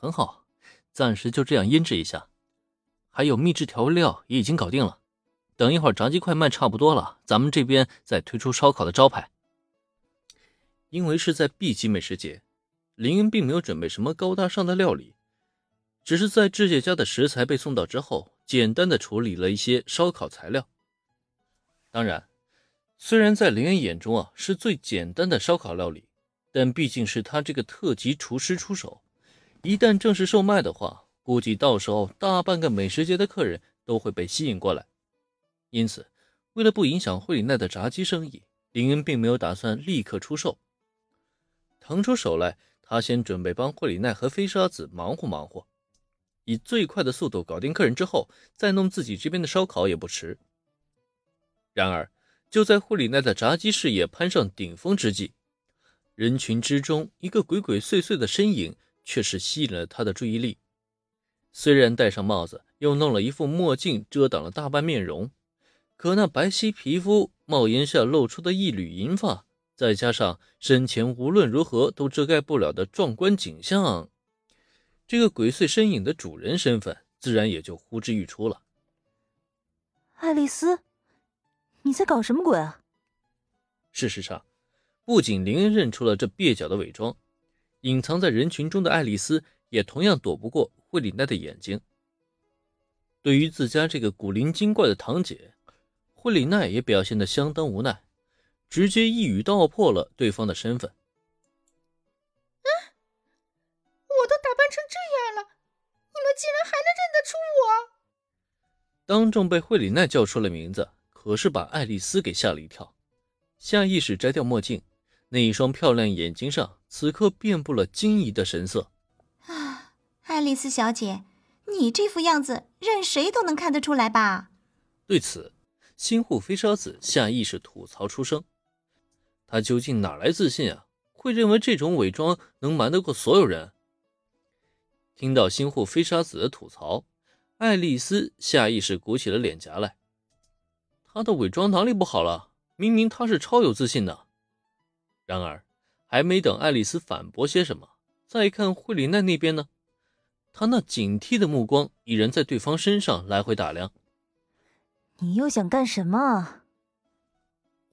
很好，暂时就这样腌制一下。还有秘制调味料也已经搞定了。等一会儿炸鸡快卖差不多了，咱们这边再推出烧烤的招牌。因为是在 B 级美食节，林恩并没有准备什么高大上的料理，只是在志姐家的食材被送到之后，简单的处理了一些烧烤材料。当然，虽然在林恩眼中啊是最简单的烧烤料理，但毕竟是他这个特级厨师出手，一旦正式售卖的话，估计到时候大半个美食节的客人都会被吸引过来。因此，为了不影响惠里奈的炸鸡生意，林恩并没有打算立刻出售。腾出手来，他先准备帮惠里奈和飞沙子忙活忙活，以最快的速度搞定客人之后，再弄自己这边的烧烤也不迟。然而，就在惠里奈的炸鸡事业攀上顶峰之际，人群之中一个鬼鬼祟祟的身影却是吸引了他的注意力。虽然戴上帽子，又弄了一副墨镜遮挡了大半面容。可那白皙皮肤、帽檐下露出的一缕银发，再加上身前无论如何都遮盖不了的壮观景象，这个鬼祟身影的主人身份自然也就呼之欲出了。爱丽丝，你在搞什么鬼啊？事实上，不仅林恩认出了这蹩脚的伪装，隐藏在人群中的爱丽丝也同样躲不过惠里奈的眼睛。对于自家这个古灵精怪的堂姐。惠里奈也表现得相当无奈，直接一语道破了对方的身份。啊！我都打扮成这样了，你们竟然还能认得出我？当众被惠里奈叫出了名字，可是把爱丽丝给吓了一跳，下意识摘掉墨镜，那一双漂亮眼睛上此刻遍布了惊疑的神色。啊，爱丽丝小姐，你这副样子，任谁都能看得出来吧？对此。新护飞沙子下意识吐槽出声：“他究竟哪来自信啊？会认为这种伪装能瞒得过所有人？”听到新护飞沙子的吐槽，爱丽丝下意识鼓起了脸颊来。他的伪装哪里不好了？明明他是超有自信的。然而，还没等爱丽丝反驳些什么，再看惠里奈那边呢？她那警惕的目光已然在对方身上来回打量。你又想干什么？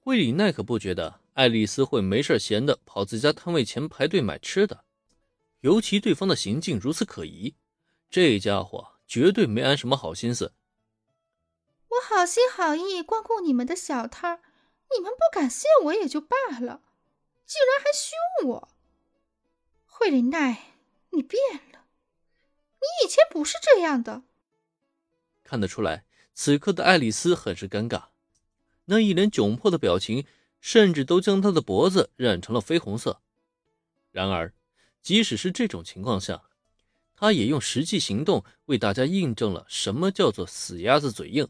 惠里奈可不觉得爱丽丝会没事闲的跑自家摊位前排队买吃的，尤其对方的行径如此可疑，这家伙绝对没安什么好心思。我好心好意光顾你们的小摊儿，你们不感谢我也就罢了，竟然还凶我！惠里奈，你变了，你以前不是这样的。看得出来。此刻的爱丽丝很是尴尬，那一脸窘迫的表情，甚至都将她的脖子染成了绯红色。然而，即使是这种情况下，她也用实际行动为大家印证了什么叫做“死鸭子嘴硬”。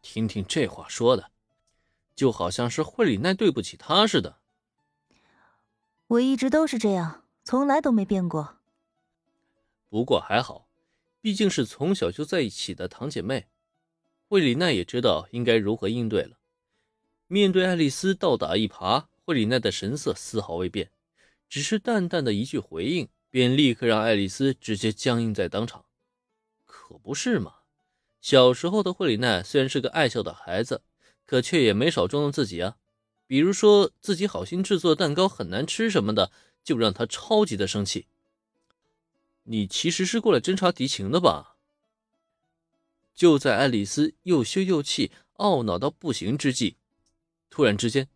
听听这话说的，就好像是惠里奈对不起她似的。我一直都是这样，从来都没变过。不过还好，毕竟是从小就在一起的堂姐妹。惠里奈也知道应该如何应对了。面对爱丽丝倒打一耙，惠里奈的神色丝毫未变，只是淡淡的一句回应，便立刻让爱丽丝直接僵硬在当场。可不是嘛？小时候的惠里奈虽然是个爱笑的孩子，可却也没少捉弄自己啊。比如说自己好心制作的蛋糕很难吃什么的，就让他超级的生气。你其实是过来侦察敌情的吧？就在爱丽丝又羞又气、懊恼到不行之际，突然之间，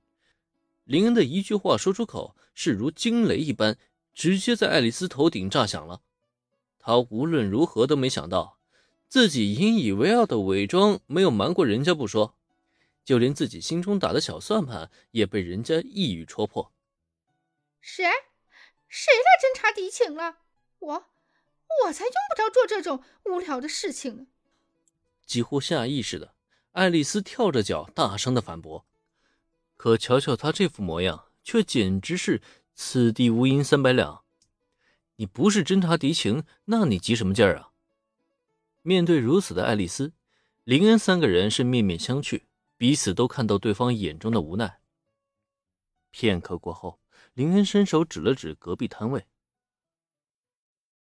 林恩的一句话说出口，是如惊雷一般，直接在爱丽丝头顶炸响了。他无论如何都没想到，自己引以为傲的伪装没有瞒过人家不说，就连自己心中打的小算盘也被人家一语戳破。谁？谁来侦察敌情了？我，我才用不着做这种无聊的事情呢。几乎下意识的，爱丽丝跳着脚，大声的反驳。可瞧瞧她这副模样，却简直是此地无银三百两。你不是侦察敌情，那你急什么劲儿啊？面对如此的爱丽丝，林恩三个人是面面相觑，彼此都看到对方眼中的无奈。片刻过后，林恩伸手指了指隔壁摊位。